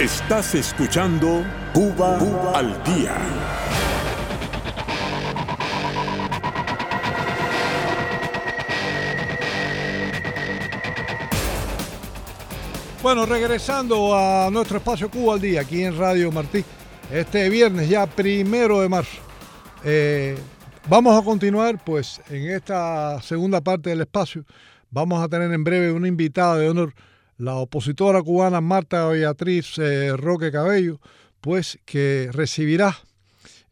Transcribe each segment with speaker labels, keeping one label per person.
Speaker 1: Estás escuchando Cuba, al día.
Speaker 2: Bueno, regresando a nuestro espacio Cuba al día, aquí en Radio Martí, este viernes ya primero de marzo. Eh, vamos a continuar pues en esta segunda parte del espacio. Vamos a tener en breve una invitada de honor la opositora cubana Marta Beatriz eh, Roque Cabello, pues que recibirá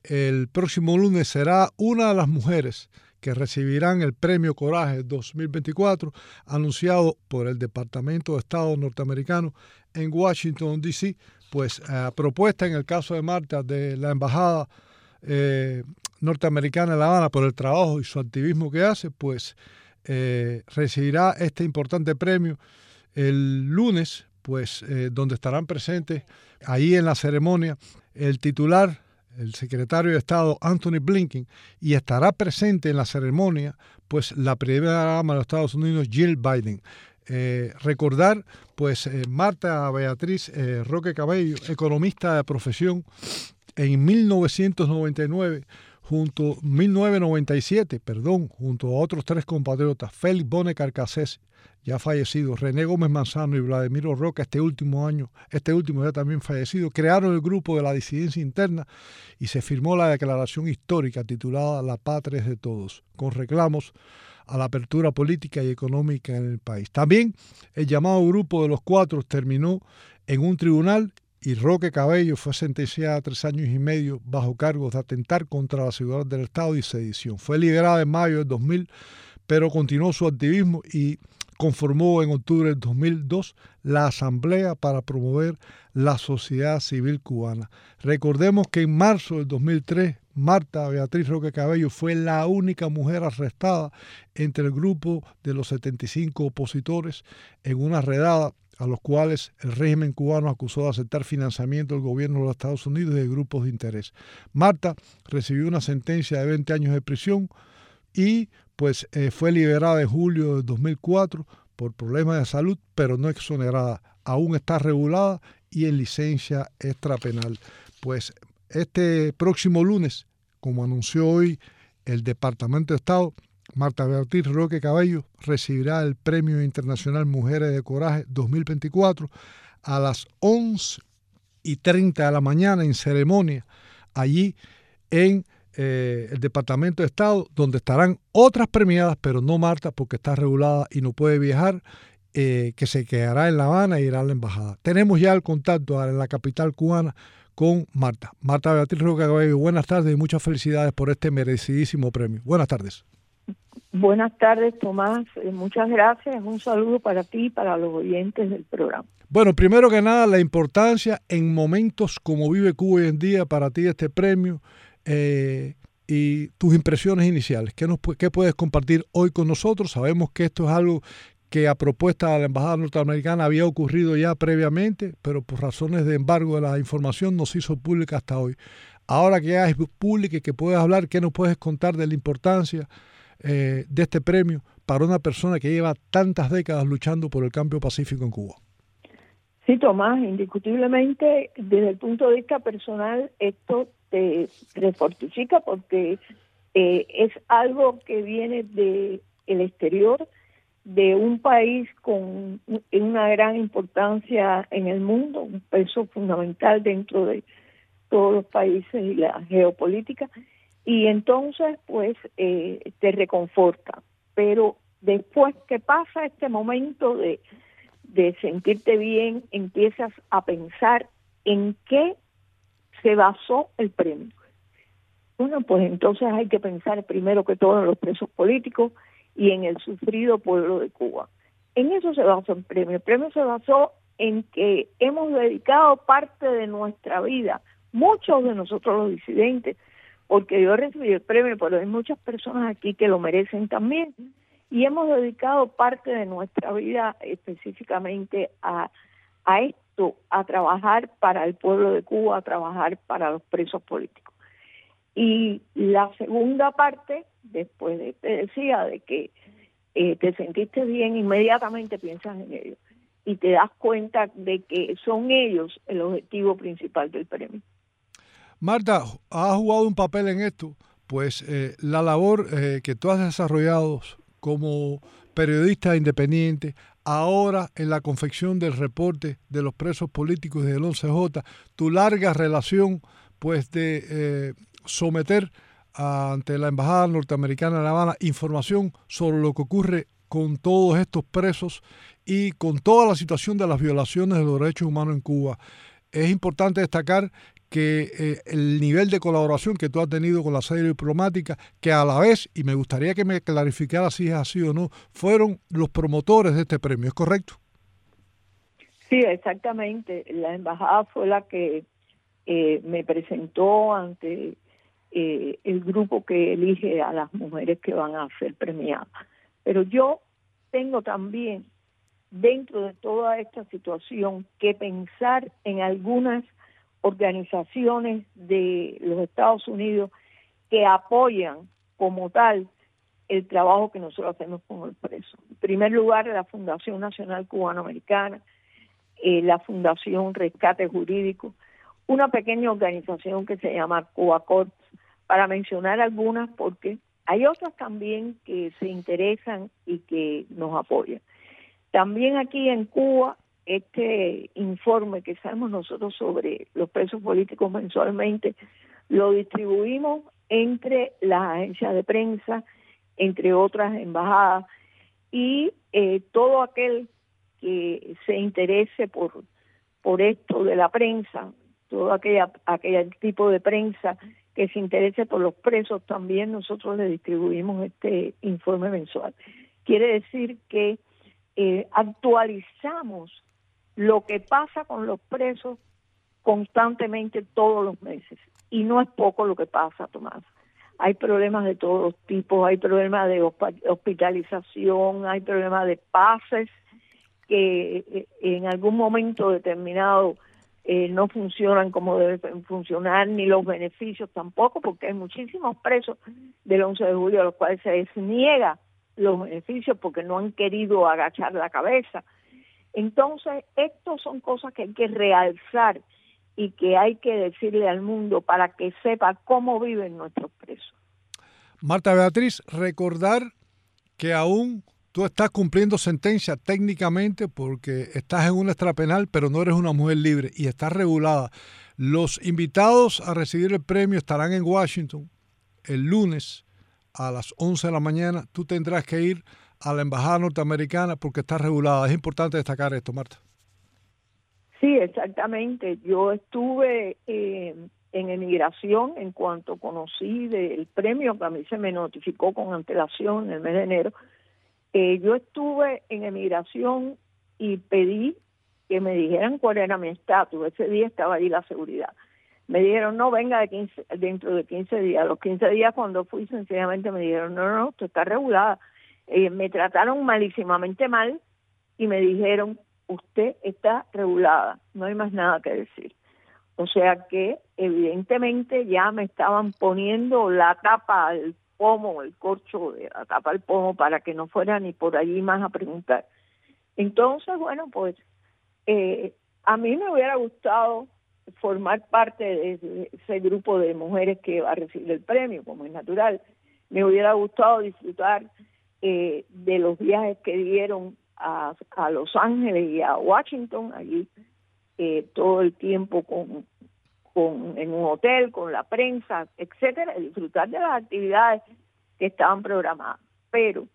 Speaker 2: el próximo lunes, será una de las mujeres que recibirán el Premio Coraje 2024 anunciado por el Departamento de Estado norteamericano en Washington, D.C., pues a propuesta en el caso de Marta de la Embajada eh, norteamericana en La Habana por el trabajo y su activismo que hace, pues eh, recibirá este importante premio el lunes, pues eh, donde estarán presentes ahí en la ceremonia el titular, el secretario de Estado Anthony Blinken, y estará presente en la ceremonia, pues la primera dama de los Estados Unidos, Jill Biden. Eh, recordar, pues eh, Marta Beatriz Roque Cabello, economista de profesión, en 1999 junto 1997, perdón, junto a otros tres compatriotas, Félix Bone Carcassés, ya fallecido, René Gómez Manzano y Vladimiro Roca, este último año, este último ya también fallecido, crearon el grupo de la disidencia interna y se firmó la declaración histórica titulada La patria es de todos, con reclamos a la apertura política y económica en el país. También el llamado grupo de los cuatro terminó en un tribunal y Roque Cabello fue sentenciada a tres años y medio bajo cargos de atentar contra la seguridad del Estado y sedición. Fue liberada en mayo del 2000, pero continuó su activismo y conformó en octubre del 2002 la Asamblea para promover la sociedad civil cubana. Recordemos que en marzo del 2003 Marta Beatriz Roque Cabello fue la única mujer arrestada entre el grupo de los 75 opositores en una redada a los cuales el régimen cubano acusó de aceptar financiamiento del gobierno de los Estados Unidos y de grupos de interés. Marta recibió una sentencia de 20 años de prisión y pues eh, fue liberada en julio de 2004 por problemas de salud, pero no exonerada. Aún está regulada y en licencia extrapenal. Pues este próximo lunes, como anunció hoy el Departamento de Estado, Marta Beatriz Roque Cabello recibirá el Premio Internacional Mujeres de Coraje 2024 a las 11 y 30 de la mañana en ceremonia allí en eh, el Departamento de Estado, donde estarán otras premiadas, pero no Marta porque está regulada y no puede viajar, eh, que se quedará en La Habana e irá a la embajada. Tenemos ya el contacto en la capital cubana con Marta. Marta Beatriz Roque Cabello, buenas tardes y muchas felicidades por este merecidísimo premio. Buenas tardes.
Speaker 3: Buenas tardes, Tomás. Eh, muchas gracias. Un saludo para ti y para los oyentes del programa.
Speaker 2: Bueno, primero que nada, la importancia en momentos como vive Cuba hoy en día para ti este premio eh, y tus impresiones iniciales. ¿Qué, nos, ¿Qué puedes compartir hoy con nosotros? Sabemos que esto es algo que a propuesta de la Embajada Norteamericana había ocurrido ya previamente, pero por razones de embargo de la información no se hizo pública hasta hoy. Ahora que ya es pública y que puedes hablar, ¿qué nos puedes contar de la importancia eh, de este premio para una persona que lleva tantas décadas luchando por el cambio pacífico en Cuba?
Speaker 3: Sí, Tomás, indiscutiblemente desde el punto de vista personal esto te refortifica porque eh, es algo que viene de el exterior, de un país con una gran importancia en el mundo, un peso fundamental dentro de todos los países y la geopolítica, y entonces pues eh, te reconforta. Pero después que pasa este momento de, de sentirte bien, empiezas a pensar en qué se basó el premio. Bueno, pues entonces hay que pensar primero que todo en los presos políticos y en el sufrido pueblo de Cuba. En eso se basó el premio. El premio se basó en que hemos dedicado parte de nuestra vida, muchos de nosotros los disidentes, porque yo recibí el premio, pero hay muchas personas aquí que lo merecen también, y hemos dedicado parte de nuestra vida específicamente a, a esto, a trabajar para el pueblo de Cuba, a trabajar para los presos políticos. Y la segunda parte, después de te decía de que eh, te sentiste bien, inmediatamente piensas en ello. y te das cuenta de que son ellos el objetivo principal del premio.
Speaker 2: Marta, has jugado un papel en esto, pues eh, la labor eh, que tú has desarrollado como periodista independiente, ahora en la confección del reporte de los presos políticos del 11J, tu larga relación pues de eh, someter ante la Embajada Norteamericana de La Habana información sobre lo que ocurre con todos estos presos y con toda la situación de las violaciones de los derechos humanos en Cuba. Es importante destacar que eh, el nivel de colaboración que tú has tenido con la sede diplomática, que a la vez, y me gustaría que me clarificara si es así o no, fueron los promotores de este premio, ¿es correcto?
Speaker 3: Sí, exactamente. La embajada fue la que eh, me presentó ante eh, el grupo que elige a las mujeres que van a ser premiadas. Pero yo tengo también, dentro de toda esta situación, que pensar en algunas organizaciones de los Estados Unidos que apoyan como tal el trabajo que nosotros hacemos con el preso. En primer lugar, la Fundación Nacional Cubanoamericana, eh, la Fundación Rescate Jurídico, una pequeña organización que se llama CubaCorps, para mencionar algunas porque hay otras también que se interesan y que nos apoyan. También aquí en Cuba este informe que sabemos nosotros sobre los presos políticos mensualmente, lo distribuimos entre las agencias de prensa, entre otras embajadas, y eh, todo aquel que se interese por, por esto de la prensa, todo aquella, aquel tipo de prensa que se interese por los presos, también nosotros le distribuimos este informe mensual. Quiere decir que eh, actualizamos lo que pasa con los presos constantemente todos los meses. Y no es poco lo que pasa, Tomás. Hay problemas de todos los tipos, hay problemas de hospitalización, hay problemas de pases que eh, en algún momento determinado eh, no funcionan como deben funcionar, ni los beneficios tampoco, porque hay muchísimos presos del 11 de julio a los cuales se les niega los beneficios porque no han querido agachar la cabeza entonces, estas son cosas que hay que realzar y que hay que decirle al mundo para que sepa cómo viven nuestros presos.
Speaker 2: Marta Beatriz, recordar que aún tú estás cumpliendo sentencia técnicamente porque estás en una extrapenal, pero no eres una mujer libre y estás regulada. Los invitados a recibir el premio estarán en Washington el lunes a las 11 de la mañana. Tú tendrás que ir a la embajada norteamericana porque está regulada. Es importante destacar esto, Marta.
Speaker 3: Sí, exactamente. Yo estuve eh, en emigración en cuanto conocí del premio que a mí se me notificó con antelación en el mes de enero. Eh, yo estuve en emigración y pedí que me dijeran cuál era mi estatus. Ese día estaba ahí la seguridad. Me dijeron, no, venga de 15, dentro de 15 días. Los 15 días cuando fui, sencillamente me dijeron, no, no, usted está regulada eh, me trataron malísimamente mal y me dijeron, usted está regulada, no hay más nada que decir. O sea que evidentemente ya me estaban poniendo la tapa al pomo, el corcho de la tapa al pomo para que no fuera ni por allí más a preguntar. Entonces, bueno, pues eh, a mí me hubiera gustado formar parte de ese grupo de mujeres que va a recibir el premio, como es natural. Me hubiera gustado disfrutar eh, de los viajes que dieron a, a, Los Ángeles y a Washington, allí eh, todo el tiempo con, con, en un hotel, con la prensa, etcétera, disfrutar de las actividades que estaban programadas. Pero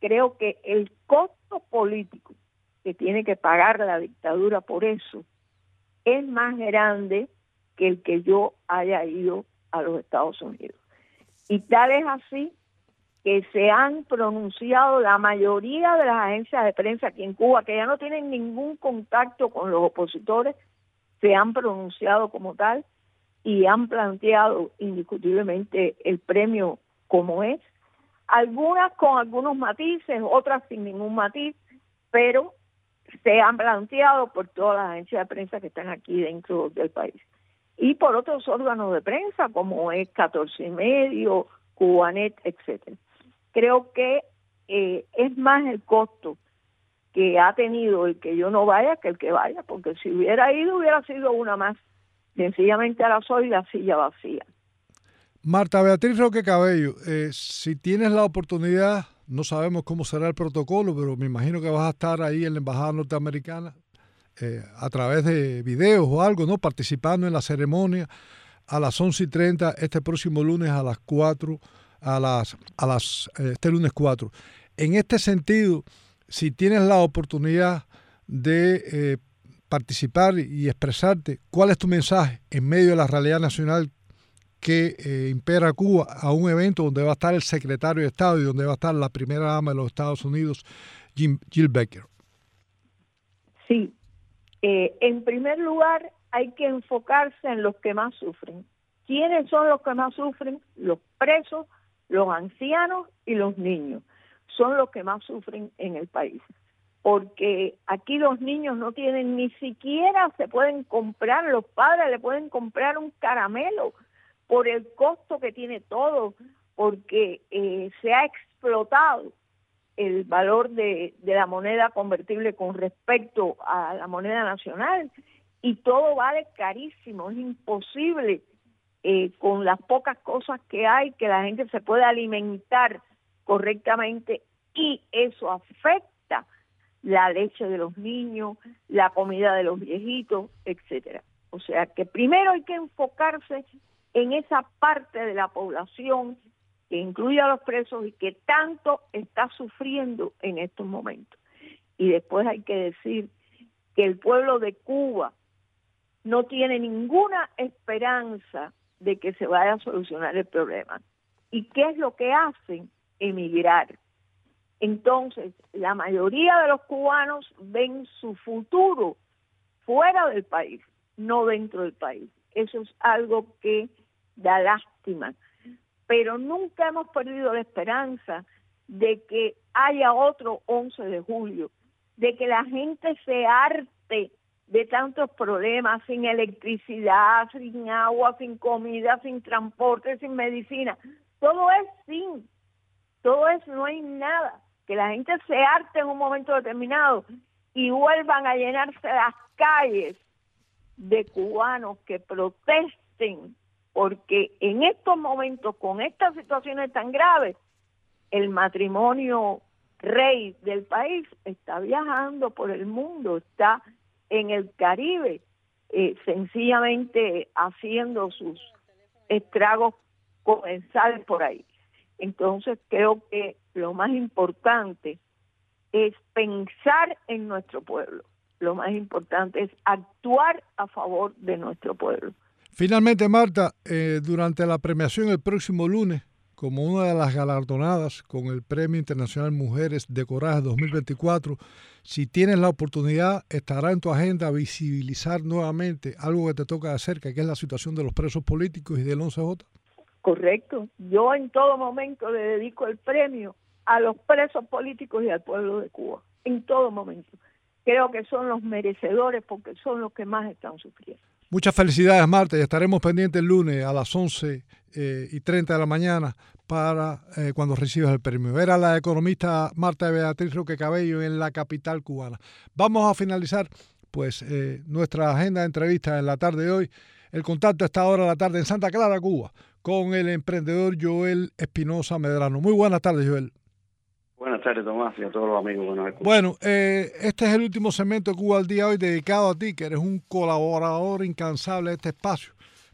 Speaker 3: creo que el costo político que tiene que pagar la dictadura por eso es más grande que el que yo haya ido a los Estados Unidos. Y tal es así que se han pronunciado la mayoría de las agencias de prensa aquí en Cuba, que ya no tienen ningún contacto con los opositores, se han pronunciado como tal y han planteado indiscutiblemente el premio como es, algunas con algunos matices, otras sin ningún matiz, pero se han planteado por todas las agencias de prensa que están aquí dentro del país. Y por otros órganos de prensa como es 14 y medio, Cubanet, etcétera creo que eh, es más el costo que ha tenido el que yo no vaya que el que vaya, porque si hubiera ido hubiera sido una más. Sencillamente ahora soy la silla vacía.
Speaker 2: Marta Beatriz Roque Cabello, eh, si tienes la oportunidad, no sabemos cómo será el protocolo, pero me imagino que vas a estar ahí en la Embajada Norteamericana eh, a través de videos o algo, ¿no? Participando en la ceremonia a las 11 y 30 este próximo lunes a las 4, a las, a las, eh, este lunes 4. En este sentido, si tienes la oportunidad de eh, participar y expresarte, ¿cuál es tu mensaje en medio de la realidad nacional que eh, impera Cuba a un evento donde va a estar el secretario de Estado y donde va a estar la primera dama de los Estados Unidos, Jill Becker?
Speaker 3: Sí, en primer lugar, hay que enfocarse en los que más sufren. ¿Quiénes son los que más sufren? Los presos, los ancianos y los niños. Son los que más sufren en el país. Porque aquí los niños no tienen ni siquiera, se pueden comprar, los padres le pueden comprar un caramelo por el costo que tiene todo, porque eh, se ha explotado el valor de, de la moneda convertible con respecto a la moneda nacional y todo vale carísimo, es imposible eh, con las pocas cosas que hay que la gente se pueda alimentar correctamente y eso afecta la leche de los niños, la comida de los viejitos, etcétera. O sea que primero hay que enfocarse en esa parte de la población que incluye a los presos y que tanto está sufriendo en estos momentos. Y después hay que decir que el pueblo de Cuba no tiene ninguna esperanza de que se vaya a solucionar el problema. ¿Y qué es lo que hacen? Emigrar. Entonces, la mayoría de los cubanos ven su futuro fuera del país, no dentro del país. Eso es algo que da lástima. Pero nunca hemos perdido la esperanza de que haya otro 11 de julio, de que la gente se arte de tantos problemas, sin electricidad, sin agua, sin comida, sin transporte, sin medicina. Todo es sin, todo es no hay nada. Que la gente se arte en un momento determinado y vuelvan a llenarse las calles de cubanos que protesten, porque en estos momentos, con estas situaciones tan graves, el matrimonio rey del país está viajando por el mundo, está en el Caribe, eh, sencillamente haciendo sus estragos comensales por ahí. Entonces creo que lo más importante es pensar en nuestro pueblo. Lo más importante es actuar a favor de nuestro pueblo.
Speaker 2: Finalmente, Marta, eh, durante la premiación el próximo lunes, como una de las galardonadas con el Premio Internacional Mujeres de Coraje 2024. Si tienes la oportunidad, estará en tu agenda visibilizar nuevamente algo que te toca de cerca, que es la situación de los presos políticos y del 11J.
Speaker 3: Correcto. Yo en todo momento le dedico el premio a los presos políticos y al pueblo de Cuba. En todo momento. Creo que son los merecedores porque son los que más están sufriendo.
Speaker 2: Muchas felicidades, Marta, y estaremos pendientes el lunes a las 11 eh, y 30 de la mañana para eh, cuando recibas el premio. Era la economista Marta Beatriz Roque Cabello en la capital cubana. Vamos a finalizar pues eh, nuestra agenda de entrevistas en la tarde de hoy. El contacto está ahora a la tarde en Santa Clara, Cuba, con el emprendedor Joel Espinosa Medrano. Muy buenas tardes, Joel.
Speaker 4: Buenas tardes, Tomás, y a todos los amigos
Speaker 2: Bueno, este es el último segmento de Cuba al día hoy dedicado a ti, que eres un colaborador incansable de este espacio.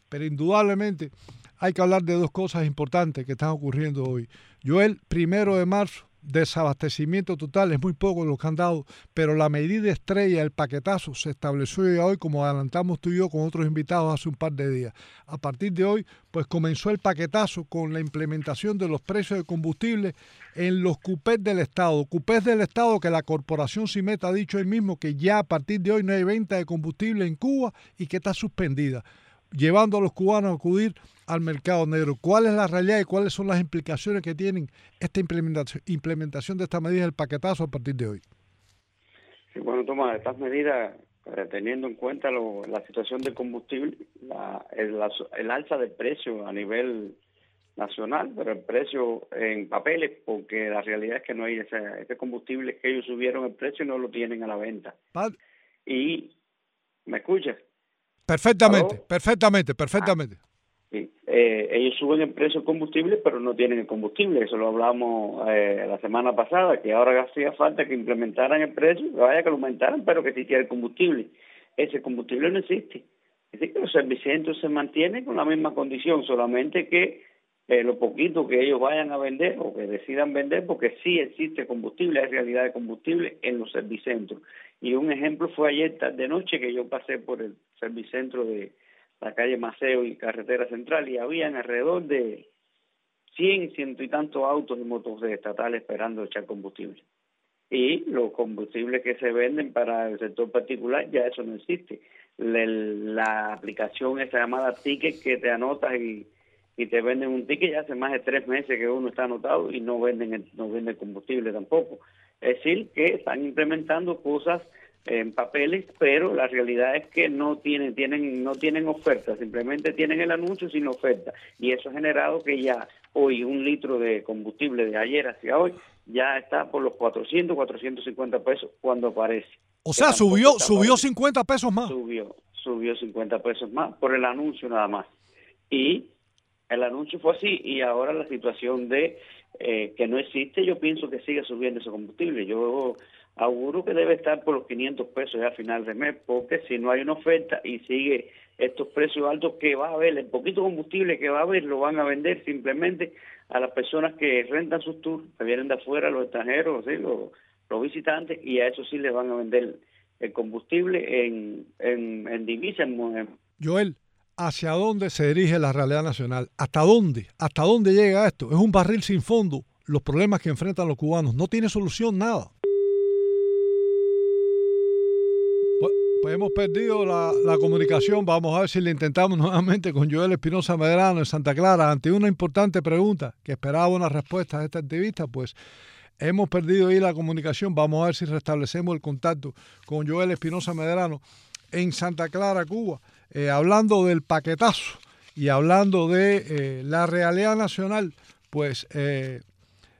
Speaker 2: Pero indudablemente hay que hablar de dos cosas importantes que están ocurriendo hoy. Joel, primero de marzo, desabastecimiento total, es muy poco lo que han dado, pero la medida estrella, el paquetazo, se estableció hoy, como adelantamos tú y yo con otros invitados hace un par de días. A partir de hoy, pues comenzó el paquetazo con la implementación de los precios de combustible en los cupés del Estado. Cupés del Estado que la corporación CIMET ha dicho hoy mismo que ya a partir de hoy no hay venta de combustible en Cuba y que está suspendida llevando a los cubanos a acudir al mercado negro. ¿Cuál es la realidad y cuáles son las implicaciones que tienen esta implementación, implementación de esta medida del paquetazo a partir de hoy?
Speaker 4: Sí, bueno, toma estas medidas, eh, teniendo en cuenta la situación del combustible, el, alza de precio a nivel nacional, pero el precio en papeles, porque la realidad es que no hay ese, ese combustible que ellos subieron el precio y no lo tienen a la venta. Y, ¿me escuchas?
Speaker 2: Perfectamente, perfectamente, perfectamente.
Speaker 4: sí. Eh, ellos suben el precio del combustible, pero no tienen el combustible. Eso lo hablamos eh, la semana pasada, que ahora hacía falta que implementaran el precio, vaya que lo aumentaran, pero que existiera el combustible. Ese combustible no existe. Es decir, que los servicios se mantienen con la misma condición, solamente que eh, lo poquito que ellos vayan a vender o que decidan vender, porque sí existe combustible, hay realidad de combustible en los servicentros. Y un ejemplo fue ayer de noche que yo pasé por el servicentro de la calle Maceo y Carretera Central y habían alrededor de 100, ciento y tantos autos y motos estatales esperando echar combustible. Y los combustibles que se venden para el sector particular ya eso no existe. La, la aplicación esa llamada ticket que te anotas y y te venden un ticket ya hace más de tres meses que uno está anotado y no venden no venden combustible tampoco. Es decir, que están implementando cosas en papeles, pero la realidad es que no tienen tienen no tienen oferta, simplemente tienen el anuncio sin oferta y eso ha generado que ya hoy un litro de combustible de ayer hacia hoy ya está por los 400, 450 pesos cuando aparece.
Speaker 2: O sea, subió subió 50 pesos más.
Speaker 4: Subió, subió 50 pesos más por el anuncio nada más. Y el anuncio fue así y ahora la situación de eh, que no existe, yo pienso que sigue subiendo ese combustible. Yo auguro que debe estar por los 500 pesos ya a final de mes, porque si no hay una oferta y sigue estos precios altos que va a haber, el poquito combustible que va a haber lo van a vender simplemente a las personas que rentan sus tours, que vienen de afuera, los extranjeros, los, visitantes, y a eso sí les van a vender el combustible en, en, en divisa. En,
Speaker 2: Joel, hacia dónde se dirige la realidad nacional, hasta dónde, hasta dónde llega esto. Es un barril sin fondo, los problemas que enfrentan los cubanos. No tiene solución nada. Pues, pues hemos perdido la, comunicación. Vamos a ver si le intentamos nuevamente con Joel Espinosa Medrano en Santa Clara. Ante una importante pregunta que esperaba una respuesta de esta activista, pues hemos perdido ahí la comunicación. Vamos a ver si restablecemos el contacto con Joel Espinosa Medrano en Santa Clara, Cuba. Eh, hablando del paquetazo y hablando de eh, la realidad nacional, pues eh,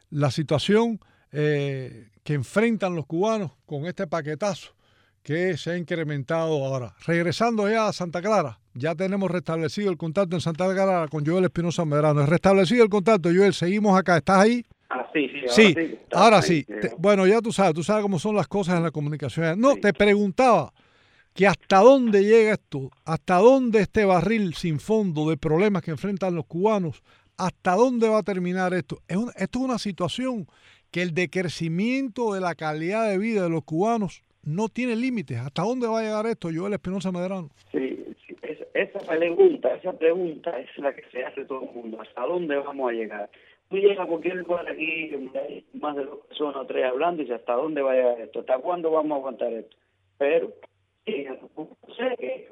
Speaker 2: la situación que enfrentan los cubanos con este paquetazo que se ha incrementado ahora. Regresando ya a Santa Clara, ya tenemos restablecido el contacto en Santa Clara con Joel Espinosa Medrano. Restablecido el contacto, Joel, seguimos acá. ¿Estás ahí?
Speaker 4: Ah, sí, sí,
Speaker 2: ahora sí. Ahora sí. bueno, ya tú sabes, tú sabes cómo son las cosas en la comunicación. No, te preguntaba que hasta dónde llega esto, hasta dónde este barril sin fondo de problemas que enfrentan los cubanos, hasta dónde va a terminar esto. Es esto es una situación que el decrecimiento de la calidad de vida de los cubanos no tiene límites. ¿Hasta dónde va a llegar esto, Joel Espinosa Medrano?
Speaker 4: Sí, esa pregunta, esa pregunta es la que se hace todo el mundo. ¿Hasta dónde vamos a llegar? Tú llegas a cualquier lugar aquí, hay más de dos personas o tres hablando y dices, ¿hasta dónde va a llegar esto? ¿Hasta cuándo vamos a aguantar esto? Pero no sé qué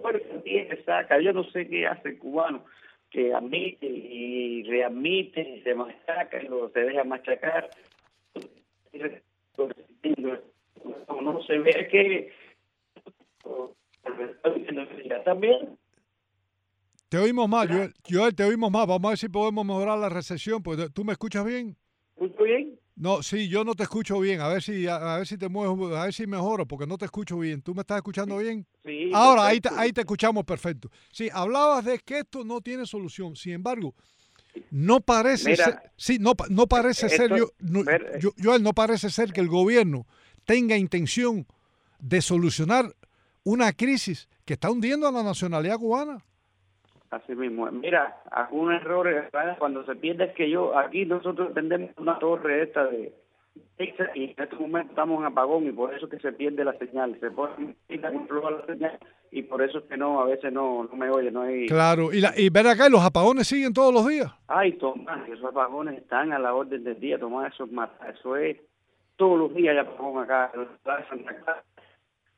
Speaker 4: fuerza tiene, saca, yo no sé qué hace el cubano, que admite y readmite, y se machaca y lo se deja machacar. No se ve que también
Speaker 2: te oímos más, Joel, Joel, te oímos más. Vamos a ver si podemos mejorar la recesión. Pues, ¿Tú me escuchas bien?
Speaker 4: ¿Escucho bien?
Speaker 2: No, sí, yo no te escucho bien. A ver si a, ver si te muevo, a ver si mejoro, porque no te escucho bien. ¿Tú me estás escuchando bien?
Speaker 4: Sí.
Speaker 2: Ahora ahí te, ahí te escuchamos perfecto. Sí, hablabas de que esto no tiene solución. Sin embargo, no parece ser, sí, no, no parece ser yo, no, yo, yo, no parece ser que el gobierno tenga intención de solucionar una crisis que está hundiendo a la nacionalidad cubana.
Speaker 4: Así mismo. Mira, algún error cuando se pierde es que yo, aquí nosotros tendemos una torre esta de y en este momento estamos en apagón y por eso que se pierde la señal, se pone la señal y por eso es que no, a veces no, no me oye, no hay...
Speaker 2: Claro, y, la, y ver acá, los apagones siguen todos los días.
Speaker 4: Ay, Tomás, esos apagones están a la orden del día, Tomás, eso es, eso es todos los días hay apagón acá, en la Santa Clara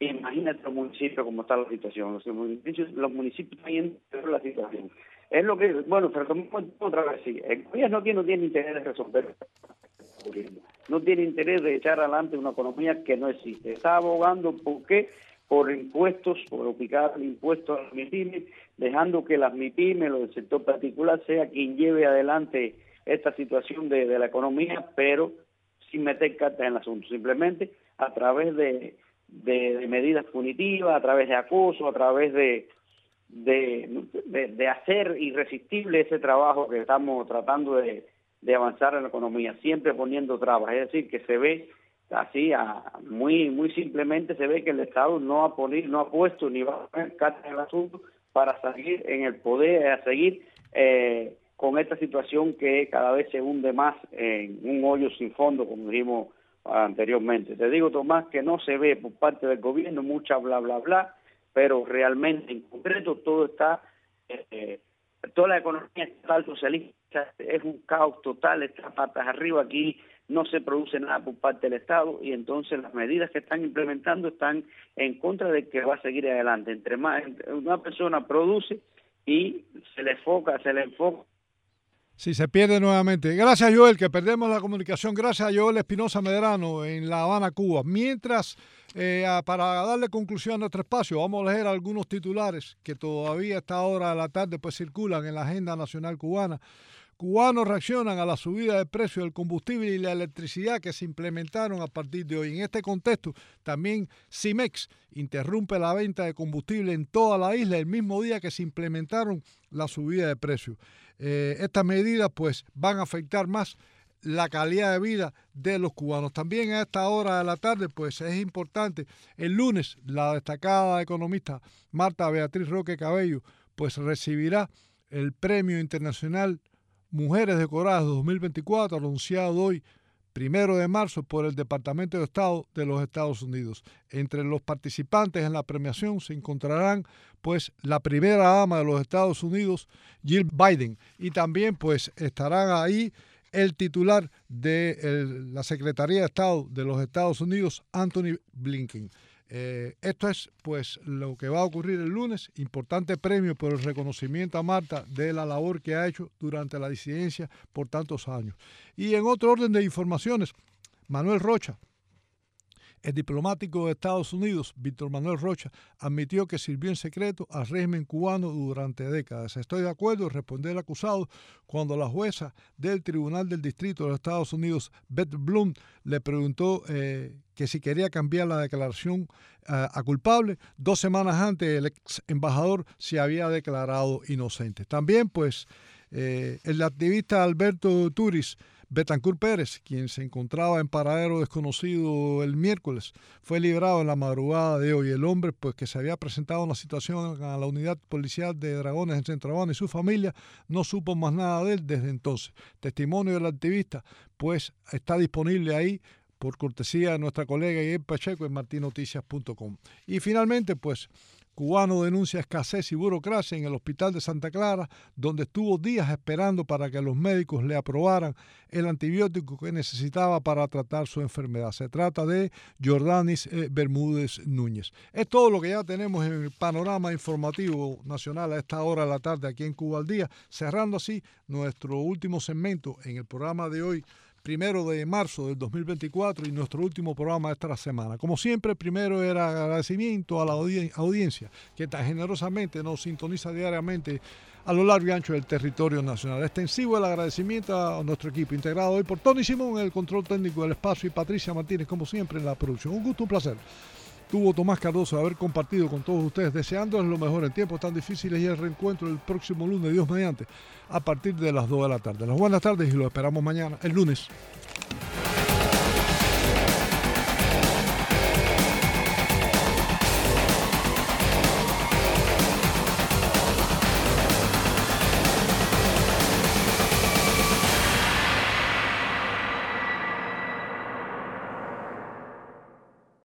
Speaker 4: Imagínate los municipios cómo está la situación. Los municipios, los municipios están la situación. Es lo que, bueno, pero otra vez, sí. El gobierno no tiene interés de resolver no tiene interés de echar adelante una economía que no existe. Está abogando porque por impuestos, por aplicar el impuesto a las MIPIMES, dejando que las MIPIMES, o del sector particular, sea quien lleve adelante esta situación de, la economía, pero sin meter cartas en el asunto, simplemente a través de, medidas punitivas, a través de acoso, a través de, de, hacer irresistible ese trabajo que estamos tratando de, avanzar en la economía, siempre poniendo trabas. Es decir, que se ve así, muy muy simplemente se ve que el Estado no ha, no ha puesto ni va a poner cartas en el asunto para seguir en el poder, a seguir eh, con esta situación que cada vez se hunde más en un hoyo sin fondo, como dijimos anteriormente. Te digo, Tomás, que no se ve por parte del gobierno mucha bla, bla, bla, pero realmente en concreto todo está, eh, toda la economía estatal socialista es un caos total, está patas arriba aquí, no se produce nada por parte del Estado y entonces las medidas que están implementando están en contra de que va a seguir adelante. Entre más una persona produce y se le enfoca, se le enfoca
Speaker 2: Sí, se pierde nuevamente. Gracias, Joel, que perdemos la comunicación. Gracias a Joel Espinosa Medrano en La Habana, Cuba. Mientras, eh, para darle conclusión a nuestro espacio, vamos a leer algunos titulares que todavía a esta hora de la tarde pues circulan en la agenda nacional cubana. Cubanos reaccionan a la subida de precio del combustible y la electricidad que se implementaron a partir de hoy. En este contexto, también CIMEX interrumpe la venta de combustible en toda la isla el mismo día que se implementaron la subida de precio. Eh, estas medidas pues van a afectar más la calidad de vida de los cubanos. También a esta hora de la tarde, pues es importante, el lunes la destacada economista Marta Beatriz Roque Cabello, pues recibirá el Premio Internacional Mujeres Decoradas 2024, anunciado hoy primero de marzo por el Departamento de Estado de los Estados Unidos. Entre los participantes en la premiación se encontrarán pues la primera dama de los Estados Unidos, Jill Biden, y también pues estarán ahí el titular de la Secretaría de Estado de los Estados Unidos, Anthony Blinken. Eh, esto es pues lo que va a ocurrir el lunes. Importante premio por el reconocimiento a Marta de la labor que ha hecho durante la disidencia por tantos años. Y en otro orden de informaciones, Manuel Rocha, el diplomático de Estados Unidos, Víctor Manuel Rocha, admitió que sirvió en secreto al régimen cubano durante décadas. Estoy de acuerdo en responder al acusado cuando la jueza del Tribunal del Distrito de los Estados Unidos, Beth Bloom, le preguntó eh, que si quería cambiar la declaración eh, a culpable. Dos semanas antes, el ex embajador se había declarado inocente. También, pues, eh, el activista Alberto Turis, Betancourt Pérez, quien se encontraba en paradero desconocido el miércoles, fue liberado en la madrugada de hoy. El hombre, pues que se había presentado en una situación a la unidad policial de Dragones en Centro Habana y su familia, no supo más nada de él desde entonces. Testimonio del activista, pues está disponible ahí por cortesía de nuestra colega Ian Pacheco en martinoticias.com. Y finalmente, pues Cubano denuncia escasez y burocracia en el Hospital de Santa Clara, donde estuvo días esperando para que los médicos le aprobaran el antibiótico que necesitaba para tratar su enfermedad. Se trata de Jordanis eh, Bermúdez Núñez. Es todo lo que ya tenemos en el panorama informativo nacional a esta hora de la tarde aquí en Cuba al Día, cerrando así nuestro último segmento en el programa de hoy primero de marzo del 2024 y nuestro último programa de esta semana. Como siempre, primero era agradecimiento a la audiencia que tan generosamente nos sintoniza diariamente a lo largo y ancho del territorio nacional. Extensivo el agradecimiento a nuestro equipo integrado hoy por Tony Simón el control técnico del espacio y Patricia Martínez, como siempre, en la producción. Un gusto, un placer tuvo Tomás Cardoso haber compartido con todos ustedes, deseándoles lo mejor en tiempos tan difíciles y el reencuentro el próximo lunes, Dios mediante, a partir de las 2 de la tarde. Las buenas tardes y lo esperamos mañana, el lunes.